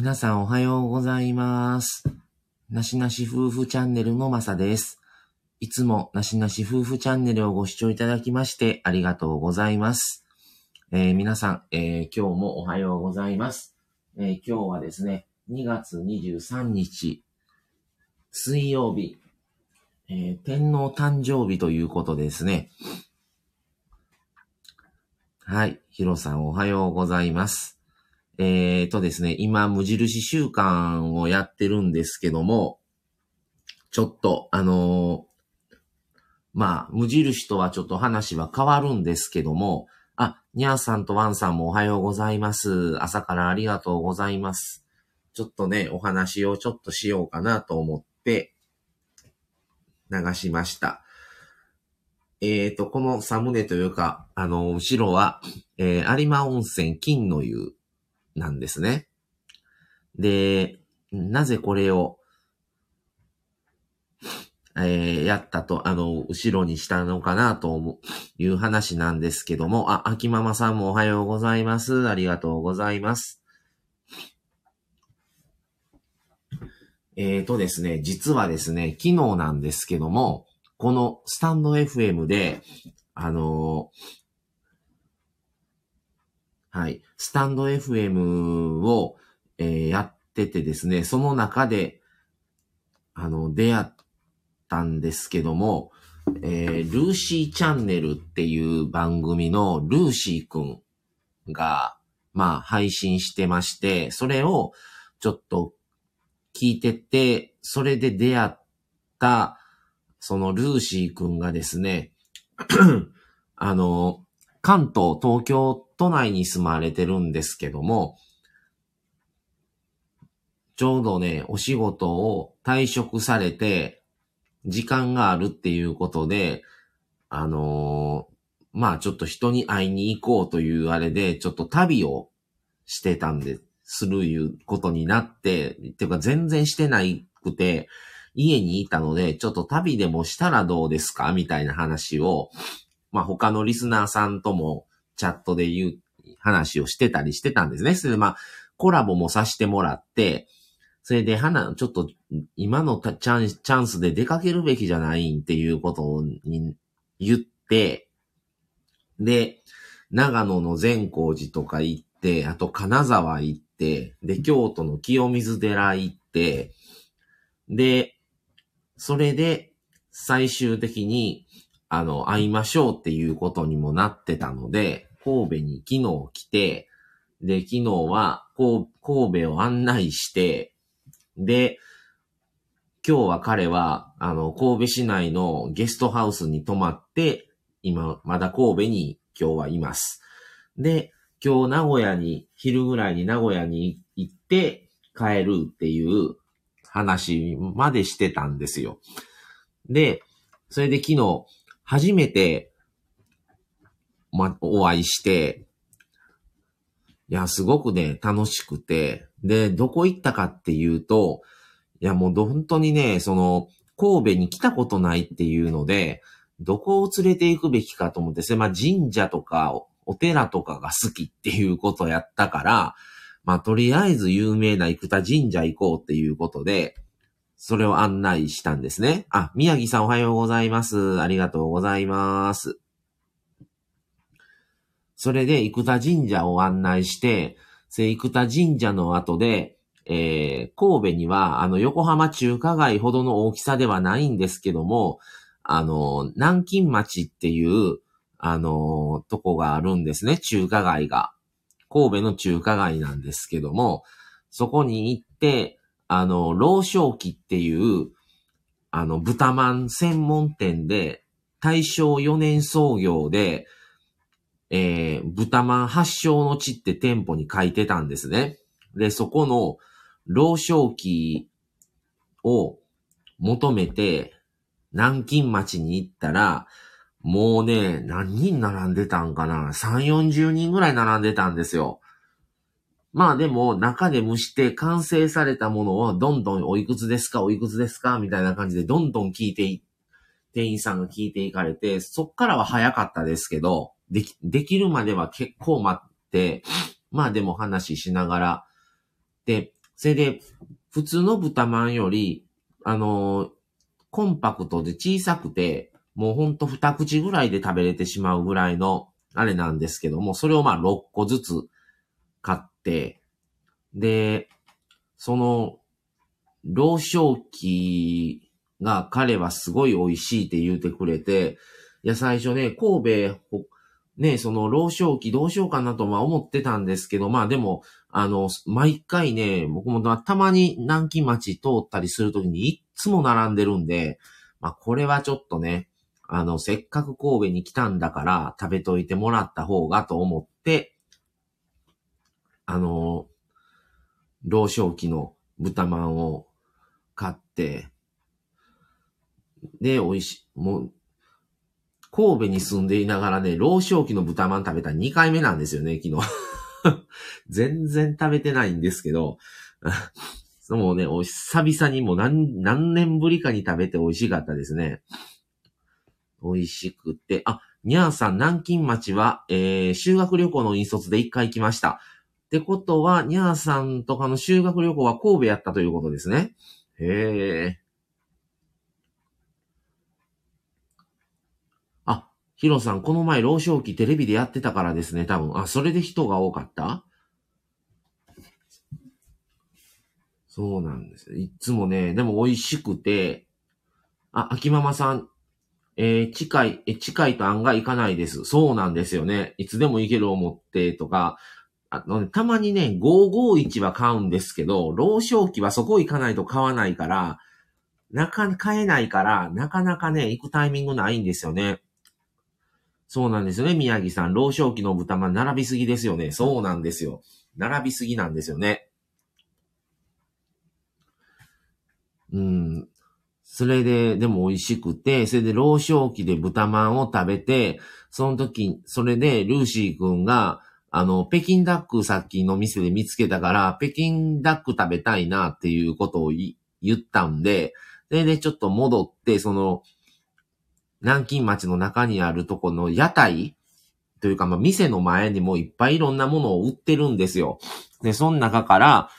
皆さんおはようございます。なしなし夫婦チャンネルのまさです。いつもなしなし夫婦チャンネルをご視聴いただきましてありがとうございます。えー皆さん、えー今日もおはようございます、えー今日はですね、2月23日、水曜日、え天皇誕生日ということでですね。はい。ヒロさんおはようございます。えーとですね、今、無印習慣をやってるんですけども、ちょっと、あのーまあ、無印とはちょっと話は変わるんですけども、あ、にゃーさんとワンさんもおはようございます。朝からありがとうございます。ちょっとね、お話をちょっとしようかなと思って、流しました。えーと、このサムネというか、あの、後ろは、えー有馬温泉金の湯なんですね。で、なぜこれを、えーやったと、あの、後ろにしたのかなと、いう話なんですけども、あ、秋ママさんもおはようございます。ありがとうございます。えーとですね、実はですね、昨日なんですけども、このスタンド FM で、あのーはい、スタンド FM を、えーやっててですね、その中で、あの、出会ったんですけども、えールーシーチャンネルっていう番組のルーシーくんが、まあ、配信してまして、それをちょっと聞いてて、それで出会った、そのルーシーくんがですね、あの、関東、東京都内に住まれてるんですけども、ちょうどね、お仕事を退職されて、時間があるっていうことで、あのーまあちょっと人に会いに行こうというあれで、ちょっと旅をしてたんで、するいうことになって、っていうか全然してないくて、家にいたので、ちょっと旅でもしたらどうですか？みたいな話を、まあ他のリスナーさんともチャットで言う話をしてたりしてたんですね。それでまあコラボもさせてもらって、それで、花、ちょっと、今のチャンチャンスで出かけるべきじゃないんっていうことに言って、で、長野の善光寺とか行って、あと金沢行って、で、京都の清水寺行って、で、それで、最終的に、あの、会いましょうっていうことにもなってたので、神戸に昨日来て、で、昨日は、こう神戸を案内して、で、今日は彼は、あの、神戸市内のゲストハウスに泊まって、今、まだ神戸に今日はいます。で、今日名古屋に、昼ぐらいに名古屋に行って帰るっていう話までしてたんですよ。で、それで昨日、初めて、ま、お会いして、いや、すごくね、楽しくて、で、どこ行ったかっていうと、いや、もう本当にね、その、神戸に来たことないっていうので、どこを連れて行くべきかと思って、それまあ神社とかお寺とかが好きっていうことやったから、まあとりあえず有名な生田神社行こうっていうことで、それを案内したんですね。あ、宮城さんおはようございます。ありがとうございます。それで生田神社を案内して、生田神社の後で、えー神戸には、あの、横浜中華街ほどの大きさではないんですけども、あの、南京町っていう、あの、とこがあるんですね、中華街が。神戸の中華街なんですけども、そこに行って、あの、老少期っていう、あの、豚まん専門店で、大正4年創業で、えー、豚まん発祥の地って店舗に書いてたんですね。で、そこの老少期を求めて、南京町に行ったら、もうね、何人並んでたんかな ?3、40人ぐらい並んでたんですよ。まあでも、中で蒸して完成されたものをどんどんおいくつですかおいくつですかみたいな感じでどんどん聞いてい、店員さんが聞いていかれて、そっからは早かったですけど、でき、できるまでは結構待って、まあでも話しながら、で、それで、普通の豚まんより、あのーコンパクトで小さくて、もうほんと二口ぐらいで食べれてしまうぐらいの、あれなんですけども、それをまあ6個ずつ買って、で、その、老少期が彼はすごい美味しいって言うてくれて、いや、最初ね、神戸、ね、その老少期どうしようかなとまあ思ってたんですけど、まあでも、あの、毎回ね、僕もたまに南京町通ったりするときにいっつも並んでるんで、まあこれはちょっとね、あの、せっかく神戸に来たんだから食べといてもらった方がと思って、あの、老少期の豚まんを買って、で、美味しい、もう、神戸に住んでいながらね、老少期の豚まん食べた2回目なんですよね、昨日。全然食べてないんですけど、もうね、久々にもう何、何年ぶりかに食べて美味しかったですね。美味しくて、あ、にゃーさん、南京町は、えー、修学旅行の引率で一回来ました。ってことは、にゃーさんとかの修学旅行は神戸やったということですね。へえ。あ、ヒロさん、この前、老少期テレビでやってたからですね、多分。あ、それで人が多かった？そうなんです。いつもね、でも美味しくて、あ、秋ママさん、えー近い、え、近いと案外行かないです。そうなんですよね。いつでも行ける思ってとか、あの、たまにね、551は買うんですけど、老少期はそこ行かないと買わないから、なか、買えないから、なかなかね、行くタイミングないんですよね。そうなんですよね、宮城さん。老少期の豚まん並びすぎですよね。そうなんですよ。並びすぎなんですよね。うん。それで、でも美味しくて、それで老少期で豚まんを食べて、その時、それでルーシー君が、あの、北京ダックさっきの店で見つけたから、北京ダック食べたいなっていうことを言ったんで、それでちょっと戻って、その、南京町の中にあるとこの屋台というか、まあ、店の前にもいっぱいいろんなものを売ってるんですよ。で、その中から、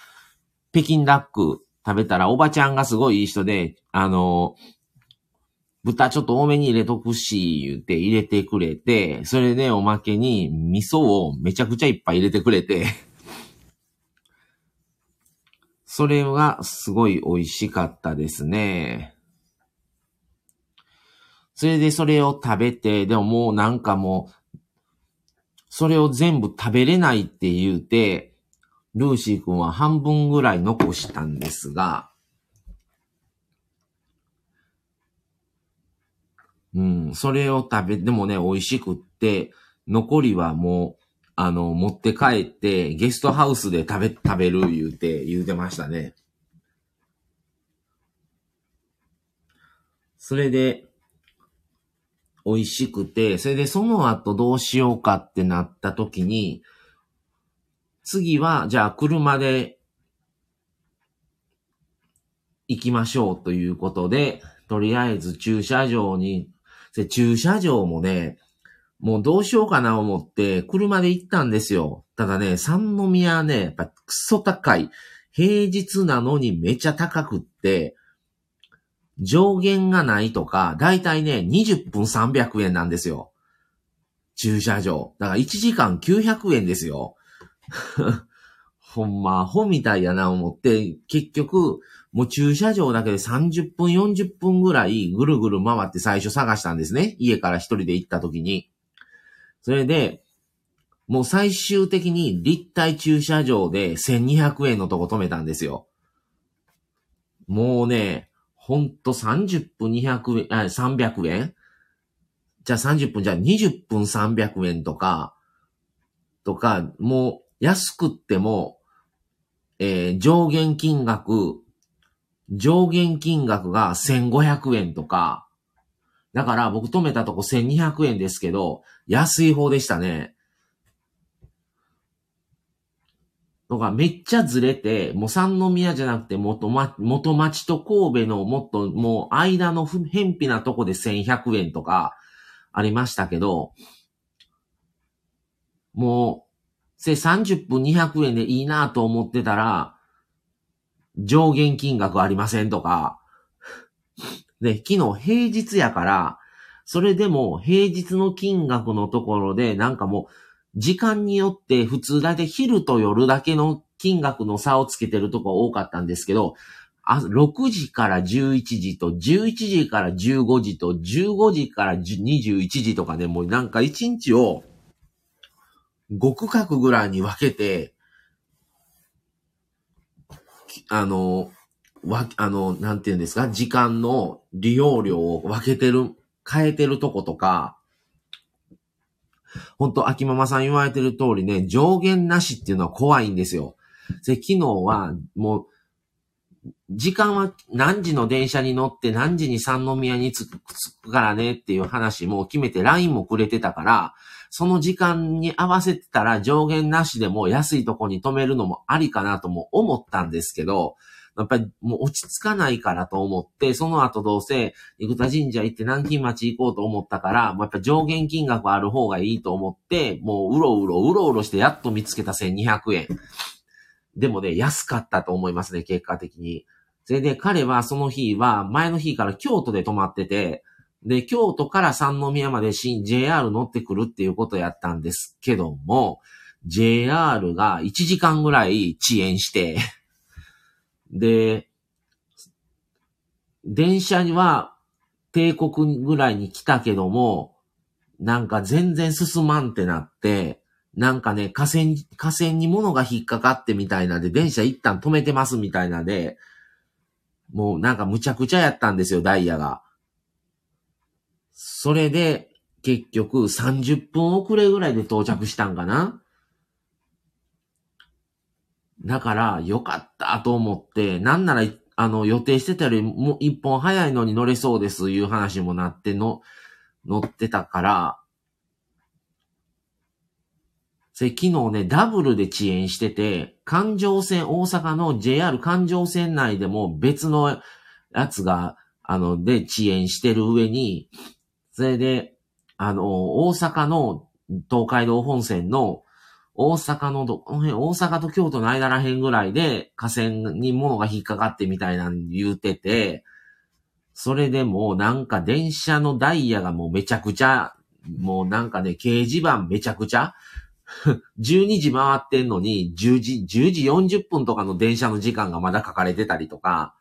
北京ダック食べたら、おばちゃんがすごいいい人で、あの、豚ちょっと多めに入れとくし、言って入れてくれて、それでおまけに味噌をめちゃくちゃいっぱい入れてくれて、それがすごい美味しかったですね。それでそれを食べて、でももうなんかもう、それを全部食べれないって言うて、ルーシー君は半分ぐらい残したんですが、うん、それを食べ、でもね、美味しくって、残りはもう、あの、持って帰って、ゲストハウスで食べ、食べる言うて、言うてましたね。それで、美味しくて、それでその後どうしようかってなった時に、次は、じゃあ車で行きましょうということで、とりあえず駐車場に、で駐車場もね、もうどうしようかな思って、車で行ったんですよ。ただね、三宮ね、やっぱクソ高い。平日なのにめちゃ高くって、上限がないとか、だいたいね、20分300円なんですよ。駐車場。だから1時間900円ですよ。ほんま、アホみたいやな思って、結局、もう駐車場だけで30分、40分ぐらいぐるぐる回って最初探したんですね。家から一人で行った時に。それで、もう最終的に立体駐車場で1200円のとこ止めたんですよ。もうね、ほんと30分200円、あ、300円じゃあ30分、じゃあ20分300円とか、とか、もう安くっても、えー上限金額、上限金額が1500円とか、だから僕止めたとこ1200円ですけど、安い方でしたね。とかめっちゃずれて、もう三宮じゃなくて元,、ま、元町と神戸のもっともう間の不偏僻なとこで1100円とかありましたけど、もう、せ30分200円でいいなと思ってたら、上限金額ありませんとか、で、昨日平日やから、それでも平日の金額のところで、なんかもう、時間によって普通だいたい昼と夜だけの金額の差をつけてるとこ多かったんですけど、あ6時から11時と、11時から15時と、15時から21時とかでもうなんか1日を5区画ぐらいに分けて、あの、わ、あの、なんていうんですか、時間の利用量を分けてる、変えてるとことか、ほんと、秋ママさん言われてる通りね、上限なしっていうのは怖いんですよ。で、昨日は、もう、時間は何時の電車に乗って何時に三宮に着くからねっていう話も決めて LINE もくれてたから、その時間に合わせてたら上限なしでも安いとこに止めるのもありかなとも思ったんですけど、やっぱりもう落ち着かないからと思って、その後どうせ、生田神社行って南京町行こうと思ったから、もうやっぱ上限金額ある方がいいと思って、もううろうろうろうろしてやっと見つけた1200円。でもね、安かったと思いますね、結果的に。それで彼はその日は、前の日から京都で泊まってて、で、京都から三宮まで新 JR 乗ってくるっていうことやったんですけども、JR が1時間ぐらい遅延して で、電車には帝国ぐらいに来たけども、なんか全然進まんってなって、なんかね、河川、河川に物が引っかかってみたいなんで、電車一旦止めてますみたいなで、もうなんかむちゃくちゃやったんですよ、ダイヤが。それで、結局30分遅れぐらいで到着したんかな？だから、よかったと思って、なんなら、あの、予定してたよりもう一本早いのに乗れそうです、いう話もなっての、乗ってたから、それ昨日ね、ダブルで遅延してて、環状線、大阪の JR 環状線内でも別のやつが、あの、で遅延してる上に、それで、あの、大阪の東海道本線の大阪のど、この辺、大阪と京都の間ら辺ぐらいで河川に物が引っかかってみたいなん言うてて、それでもうなんか電車のダイヤがもうめちゃくちゃ、もうなんかね、掲示板めちゃくちゃ、12時回ってんのに、10時、10時40分とかの電車の時間がまだ書かれてたりとか、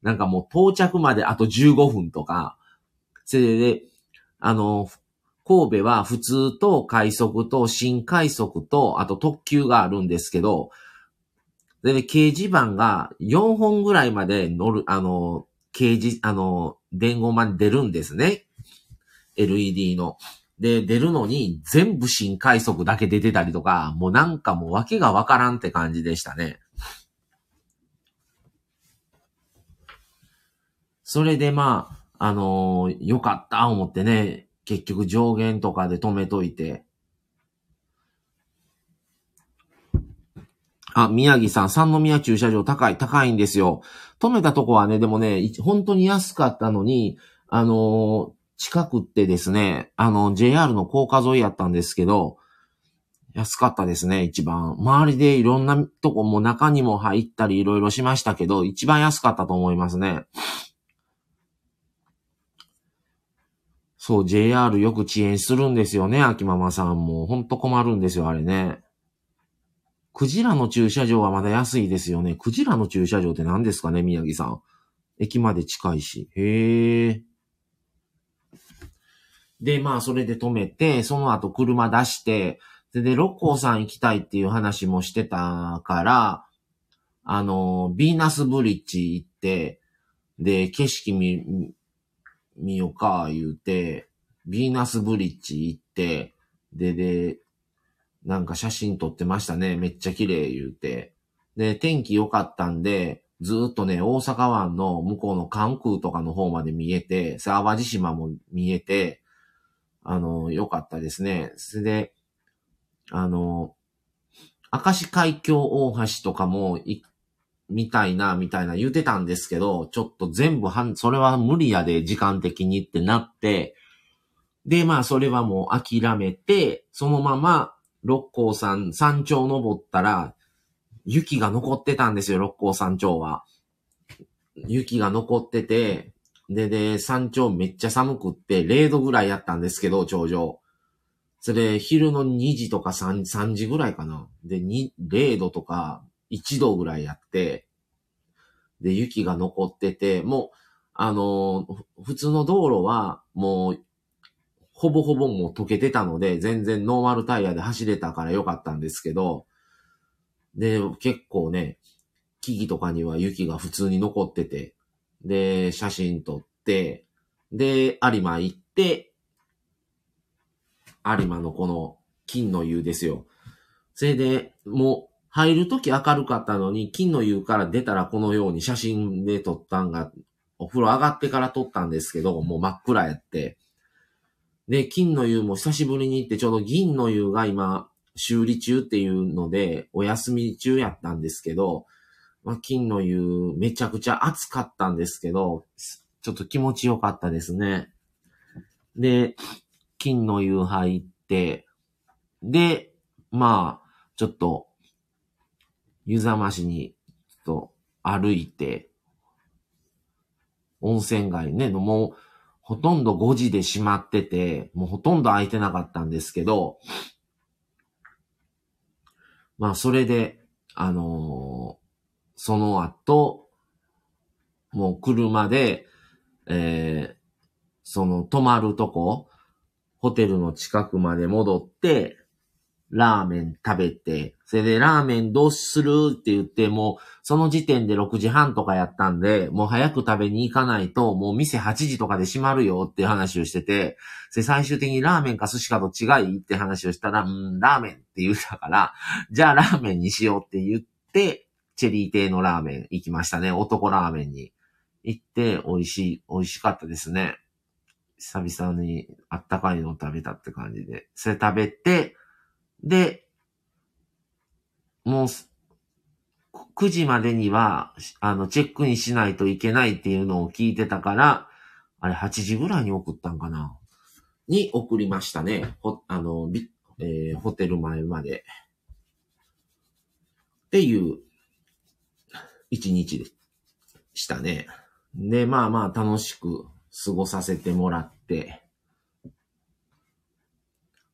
なんかもう到着まであと15分とか、それで、あの、神戸は普通と快速と新快速と、あと特急があるんですけど、で、ね、掲示板が4本ぐらいまで乗る、あの、掲示、あの、伝言まで出るんですね。LED の。で、出るのに全部新快速だけ出てたりとか、もうなんかもう訳がわからんって感じでしたね。それでまあ、あのー、よかった思ってね、結局上限とかで止めといて。あ、宮城さん、三宮駐車場高い、高いんですよ。止めたとこはね、でもね、本当に安かったのに、あのー、近くってですね、あの、JR の高架沿いやったんですけど、安かったですね、一番。周りでいろんなとこも中にも入ったりいろいろしましたけど、一番安かったと思いますね。そう、JR よく遅延するんですよね、秋ママさんも。ほんと困るんですよ、あれね。クジラの駐車場はまだ安いですよね。クジラの駐車場って何ですかね、宮城さん。駅まで近いし。へえ。で、まあ、それで止めて、その後車出して、で、で、六甲山行きたいっていう話もしてたから、あの、ビーナスブリッジ行って、で、景色見、見よか、言うて、ビーナスブリッジ行って、で、で、なんか写真撮ってましたね。めっちゃ綺麗言うて。で、天気良かったんで、ずっとね、大阪湾の向こうの関空とかの方まで見えて、淡路島も見えて、あの、良かったですね。それで、あの、明石海峡大橋とかもみたいな、みたいな言うてたんですけど、ちょっと全部はん、それは無理やで、時間的にってなって、で、まあ、それはもう諦めて、そのまま、六甲山、山頂登ったら、雪が残ってたんですよ、六甲山頂は。雪が残ってて、で、で、山頂めっちゃ寒くって0度ぐらいやったんですけど、頂上。それ、昼の2時とか 3, 3時ぐらいかな。で、2、0度とか1度ぐらいやって、で、雪が残ってて、もう、あの普通の道路は、もう、ほぼほぼもう溶けてたので、全然ノーマルタイヤで走れたからよかったんですけど、で、結構ね、木々とかには雪が普通に残ってて、で、写真撮って、で、有馬行って、有馬のこの金の湯ですよ。それで、もう、入るとき明るかったのに、金の湯から出たらこのように写真で撮ったんが、お風呂上がってから撮ったんですけど、もう真っ暗やって。で、金の湯も久しぶりに行って、ちょうど銀の湯が今、修理中っていうので、お休み中やったんですけど、まあ、金の湯、めちゃくちゃ暑かったんですけど、ちょっと気持ちよかったですね。で、金の湯入って、で、まあ、ちょっと、湯ざましに、と歩いて、温泉街ね、もう、ほとんど5時で閉まってて、もうほとんど空いてなかったんですけど、まあ、それで、あのー、その後、もう車で、えー、その泊まるとこ、ホテルの近くまで戻って、ラーメン食べて、それでラーメンどうするって言って、もうその時点で6時半とかやったんで、もう早く食べに行かないと、もう店8時とかで閉まるよって話をしてて、で最終的にラーメンか寿司かどっちがいいって話をしたら、うん、ラーメンって言ったから、じゃあラーメンにしようって言って、チェリー亭のラーメン行きましたね。男ラーメンに行って、美味しい、美味しかったですね。久々にあったかいのを食べたって感じで。それ食べて、で、もう、9時までには、あの、チェックインしないといけないっていうのを聞いてたから、あれ8時ぐらいに送ったんかな？に送りましたね。ほ、あの、えー、ホテル前まで。っていう一日でしたね。で、まあまあ楽しく過ごさせてもらって、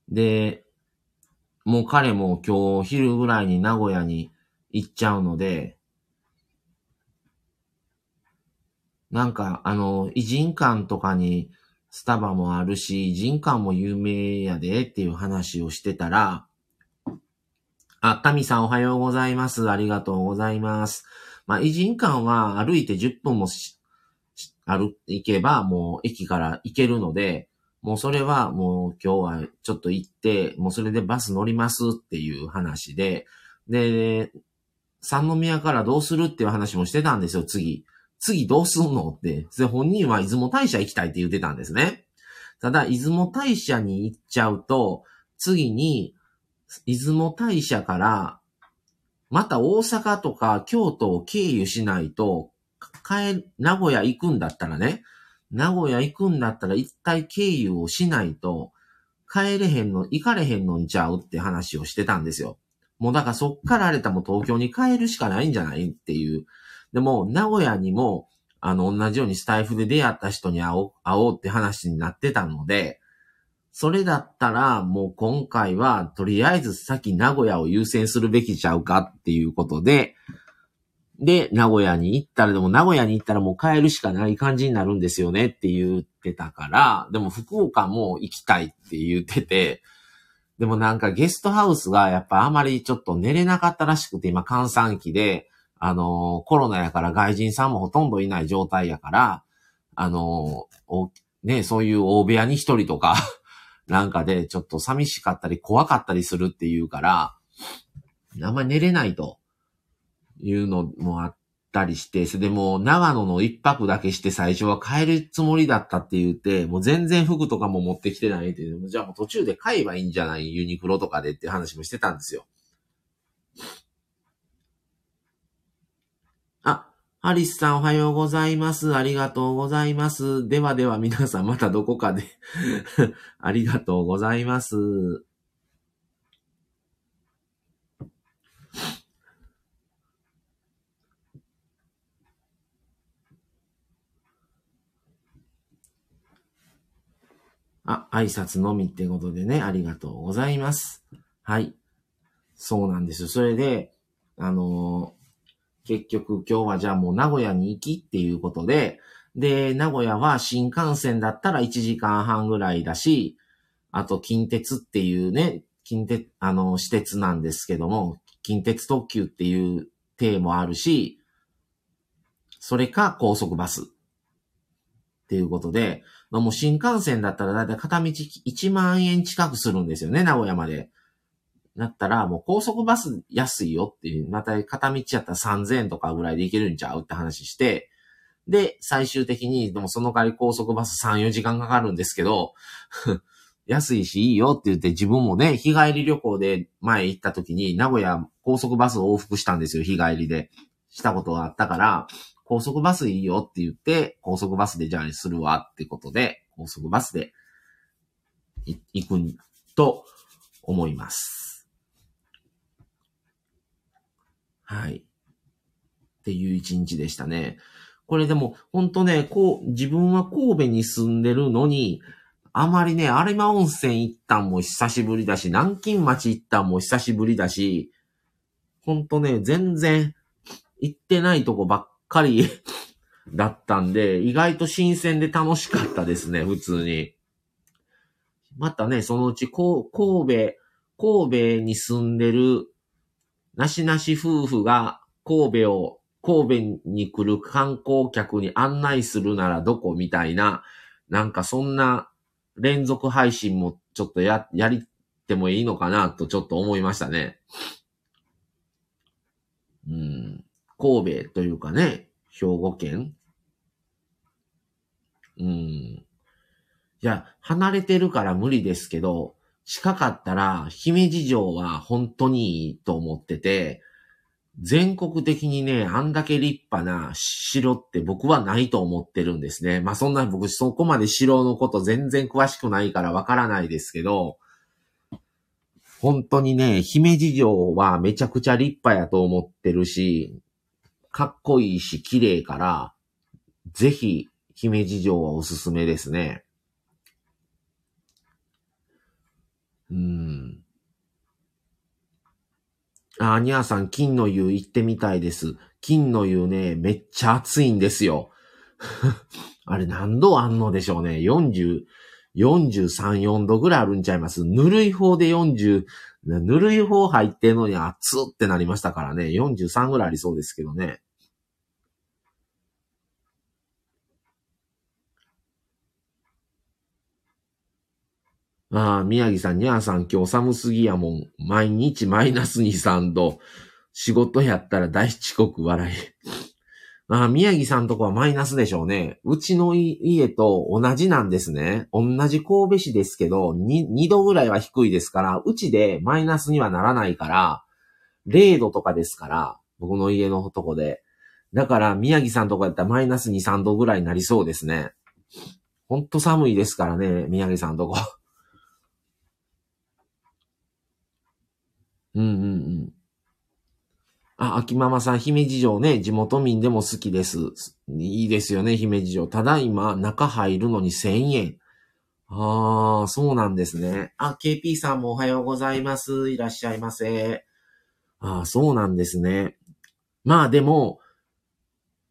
で、もう彼も今日昼ぐらいに名古屋に行っちゃうので、なんか、あの、偉人館とかにスタバもあるし、偉人館も有名やでっていう話をしてたら、あ、タミさんおはようございます。ありがとうございます。まあ、偉人館は歩いて10分もし歩、行けばもう駅から行けるので、もうそれはもう今日はちょっと行って、もうそれでバス乗りますっていう話で、で、三宮からどうするっていう話もしてたんですよ、次。次どうすんのって。で、本人は出雲大社行きたいって言ってたんですね。ただ、出雲大社に行っちゃうと、次に、出雲大社から、また大阪とか京都を経由しないと、帰、名古屋行くんだったらね、名古屋行くんだったら一回経由をしないと、帰れへんの、行かれへんのんちゃうって話をしてたんですよ。もうだからそっからあれたも東京に帰るしかないんじゃないっていう。でも、名古屋にも、あの、同じようにスタイフで出会った人に会おう、会おうって話になってたので、それだったら、もう今回は、とりあえず先名古屋を優先するべきちゃうかっていうことで、で、名古屋に行ったら、でも名古屋に行ったらもう帰るしかない感じになるんですよねって言ってたから、でも福岡も行きたいって言ってて、でもなんかゲストハウスがやっぱあまりちょっと寝れなかったらしくて、今閑散期で、あの、コロナやから外人さんもほとんどいない状態やから、あの、ね、そういう大部屋に一人とか なんかでちょっと寂しかったり怖かったりするっていうから、あんまり寝れないと。いうのもあったりして、それでもう長野の一泊だけして最初は帰るつもりだったって言って、もう全然服とかも持ってきてないっていう、じゃあもう途中で買えばいいんじゃないユニクロとかでって話もしてたんですよ。あ、ハリスさんおはようございます。ありがとうございます。ではでは皆さんまたどこかで ありがとうございます。あ、挨拶のみってことでね、ありがとうございます。はい。そうなんですよ。それで、あのー、結局今日はじゃあもう名古屋に行きっていうことで、で、名古屋は新幹線だったら1時間半ぐらいだし、あと近鉄っていうね、近鉄、あの、私鉄なんですけども、近鉄特急っていう体もあるし、それか高速バスっていうことで、もう新幹線だったらだいたい片道1万円近くするんですよね、名古屋まで。だったら、もう高速バス安いよっていう、また片道やったら3000円とかぐらいで行けるんちゃうって話して、で、最終的に、でもその代わり高速バス3、4時間かかるんですけど、安いしいいよって言って自分もね、日帰り旅行で前行った時に名古屋高速バスを往復したんですよ、日帰りで。したことがあったから、高速バスいいよって言って、高速バスでじゃあするわってことで、高速バスで行くと思います。はい。っていう一日でしたね。これでも、ほんとね、こう、自分は神戸に住んでるのに、あまりね、有馬温泉行ったんも久しぶりだし、南京町行ったんも久しぶりだし、ほんとね、全然行ってないとこばっかり だったんで、意外と新鮮で楽しかったですね、普通に。またね、そのうち、こう、神戸、神戸に住んでる、なしなし夫婦が神戸を、神戸に来る観光客に案内するならどこみたいな、なんかそんな連続配信もちょっとや、やりてもいいのかなとちょっと思いましたね。うん。神戸というかね、兵庫県うん。いや、離れてるから無理ですけど、近かったら、姫路城は本当にいいと思ってて、全国的にね、あんだけ立派な城って僕はないと思ってるんですね。まあそんな僕そこまで城のこと全然詳しくないからわからないですけど、本当にね、姫路城はめちゃくちゃ立派やと思ってるし、かっこいいし綺麗から、ぜひ姫路城はおすすめですね。うん。あ、ニャーさん、金の湯行ってみたいです。金の湯ね、めっちゃ暑いんですよ。あれ何度あんのでしょうね。40、43、4度ぐらいあるんちゃいますぬるい方で40、ぬるい方入ってんのに熱ってなりましたからね。43ぐらいありそうですけどね。ああ、宮城さん、にゃーさん、今日寒すぎやもん。毎日マイナス2、3度。仕事やったら大遅刻笑い。ああ、宮城さんとこはマイナスでしょうね。うちの家と同じなんですね。同じ神戸市ですけど、2, 2度ぐらいは低いですから、うちでマイナスにはならないから、0度とかですから、僕の家のとこで。だから、宮城さんとこやったらマイナス2、3度ぐらいになりそうですね。ほんと寒いですからね、宮城さんとこ。うんうんうん。あ、秋ママさん、姫路城ね、地元民でも好きです。いいですよね、姫路城。ただいま、中入るのに1000円。ああ、そうなんですね。あ、KP さんもおはようございます。いらっしゃいませ。ああ、そうなんですね。まあでも、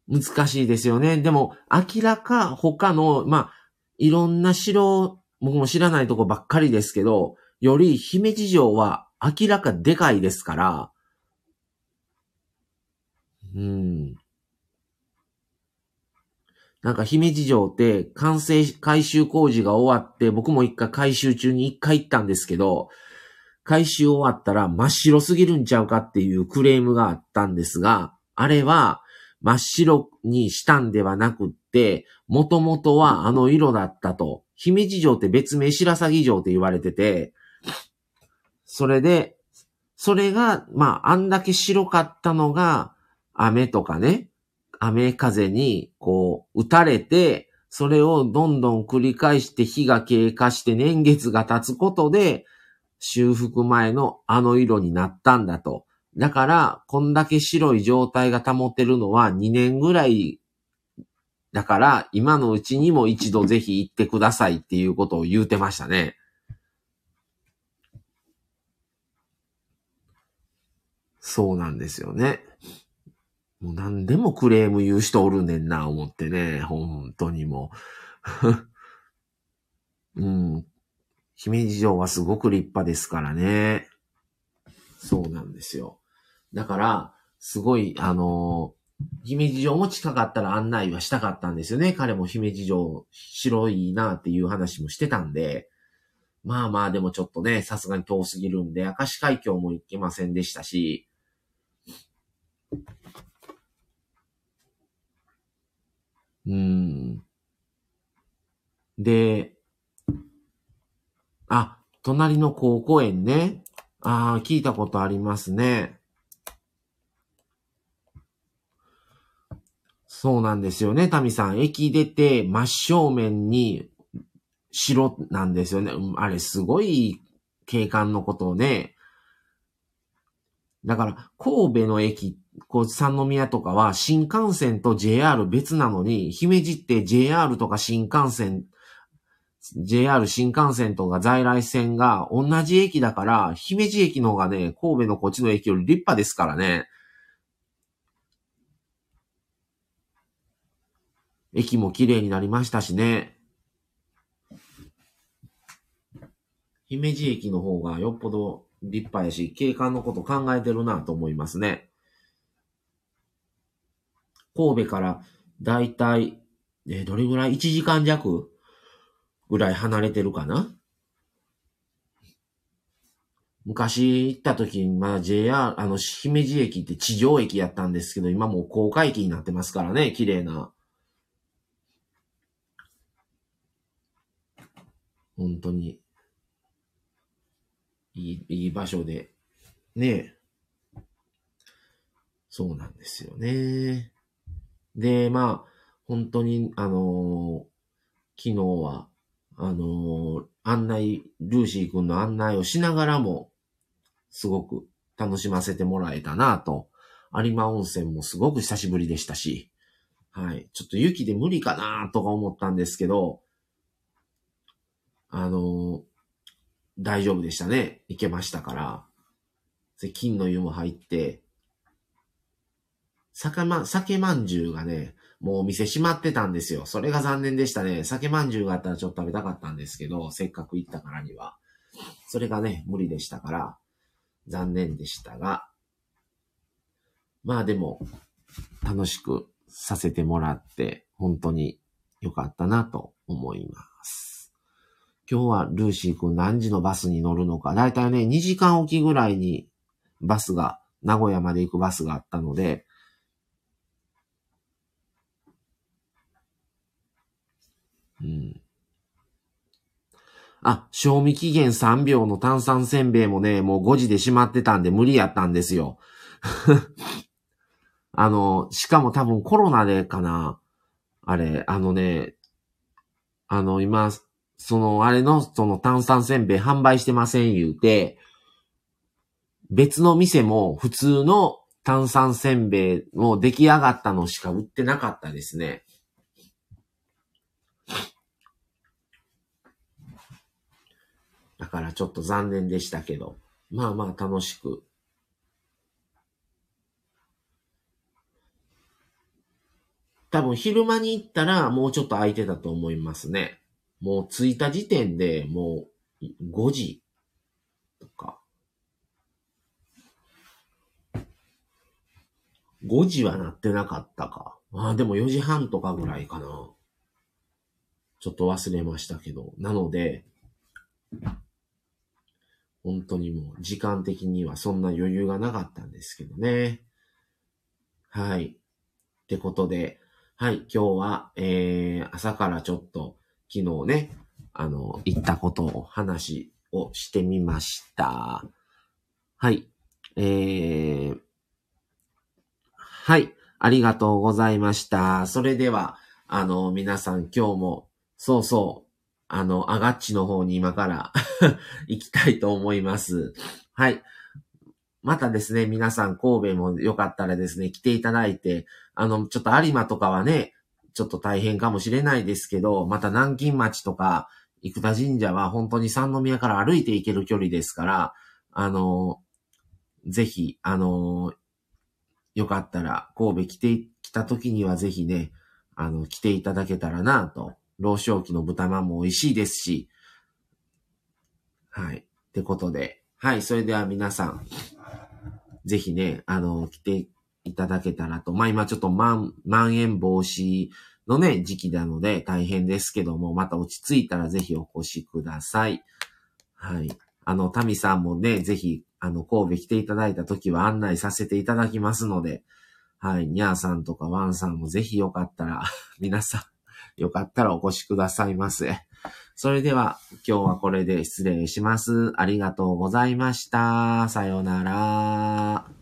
難しいですよね。でも、明らか他の、まあ、いろんな城、僕も知らないとこばっかりですけど、より姫路城は明らかでかいですから、うん。なんか姫路城って完成、改修工事が終わって、僕も一回改修中に一回行ったんですけど、改修終わったら真っ白すぎるんちゃうかっていうクレームがあったんですが、あれは真っ白にしたんではなくって、もともとはあの色だったと。姫路城って別名白鷺城って言われてて、それで、それが、まあ、あんだけ白かったのが、雨とかね、雨風に、こう、打たれて、それをどんどん繰り返して日が経過して年月が経つことで、修復前のあの色になったんだと。だから、こんだけ白い状態が保てるのは2年ぐらいだから、今のうちにも一度ぜひ行ってくださいっていうことを言うてましたね。そうなんですよね。もう何でもクレーム言う人おるねんな、思ってね。本当にもう。うん。姫路城はすごく立派ですからね。そうなんですよ。だから、すごい、あの姫路城も近かったら案内はしたかったんですよね。彼も姫路城白いなっていう話もしてたんで。まあまあでもちょっとね、さすがに遠すぎるんで、明石海峡も行けませんでしたし。うん。で、あ、隣の高校園ね。ああ、聞いたことありますね。そうなんですよね、タミさん。駅出て真正面に城なんですよね。あれ、すごい景観のことをね。だから、神戸の駅、こう、三宮とかは新幹線と JR 別なのに、姫路って JR とか新幹線、JR 新幹線とか在来線が同じ駅だから、姫路駅の方がね、神戸のこっちの駅より立派ですからね。駅も綺麗になりましたしね。姫路駅の方がよっぽど立派やし、景観のこと考えてるなと思いますね。神戸からだいたい、えどれぐらい ?1 時間弱ぐらい離れてるかな？昔行った時に、まあ JR、あの、姫路駅って地上駅やったんですけど、今もう高架駅になってますからね、綺麗な。本当に、いい、いい場所で、ねえ。そうなんですよね。で、まあ、本当に、あのー昨日は、あのー案内、ルーシー君の案内をしながらも、すごく楽しませてもらえたなと。有馬温泉もすごく久しぶりでしたし、はい。ちょっと雪で無理かなとか思ったんですけど、あのー大丈夫でしたね。行けましたから。で金の湯も入って、酒ま、酒まんじゅうがね、もうお店閉まってたんですよ。それが残念でしたね。酒まんじゅうがあったらちょっと食べたかったんですけど、せっかく行ったからには。それがね、無理でしたから、残念でしたが、まあでも、楽しくさせてもらって、本当に良かったなと思います。今日はルーシー君何時のバスに乗るのか、だいたいね、2時間おきぐらいにバスが、名古屋まで行くバスがあったので、うん。あ、賞味期限3秒の炭酸せんべいもね、もう5時で閉まってたんで無理やったんですよ。あの、しかも多分コロナでかな。あれ、あのね、あの、今、その、あれの、その炭酸せんべい販売してません言うて、別の店も普通の炭酸せんべいの出来上がったのしか売ってなかったですね。だからちょっと残念でしたけど、まあまあ楽しく。多分昼間に行ったらもうちょっと空いてたと思いますね。もう着いた時点でもう5時とか。5時はなってなかったか。ああ、でも4時半とかぐらいかな。ちょっと忘れましたけど。なので、本当にもう時間的にはそんな余裕がなかったんですけどね。はい。ってことで、はい、今日は、えー、朝からちょっと昨日ね、あの、行ったことを話をしてみました。はい。えー、はい。ありがとうございました。それでは、あの、皆さん今日も、そうそう、あの、アガッチの方に今から 行きたいと思います。はい。またですね、皆さん神戸もよかったらですね、来ていただいて、あの、ちょっと有馬とかはね、ちょっと大変かもしれないですけど、また南京町とか、生田神社は本当に三宮から歩いて行ける距離ですから、あの、ぜひ、あの、よかったら、神戸来て、来た時にはぜひね、あの、来ていただけたらなと。老少期の豚まんも美味しいですし。はい。ってことで。はい。それでは皆さん、ぜひね、あの、来ていただけたらと。まあ今ちょっとまん、まん延防止のね、時期なので大変ですけども、また落ち着いたらぜひお越しください。はい。あの、タミさんもね、ぜひ、あの、神戸来ていただいた時は案内させていただきますので、はい、ニャーさんとかワンさんもぜひよかったら、皆さん、よかったらお越しくださいませ。それでは、今日はこれで失礼します。ありがとうございました。さようなら。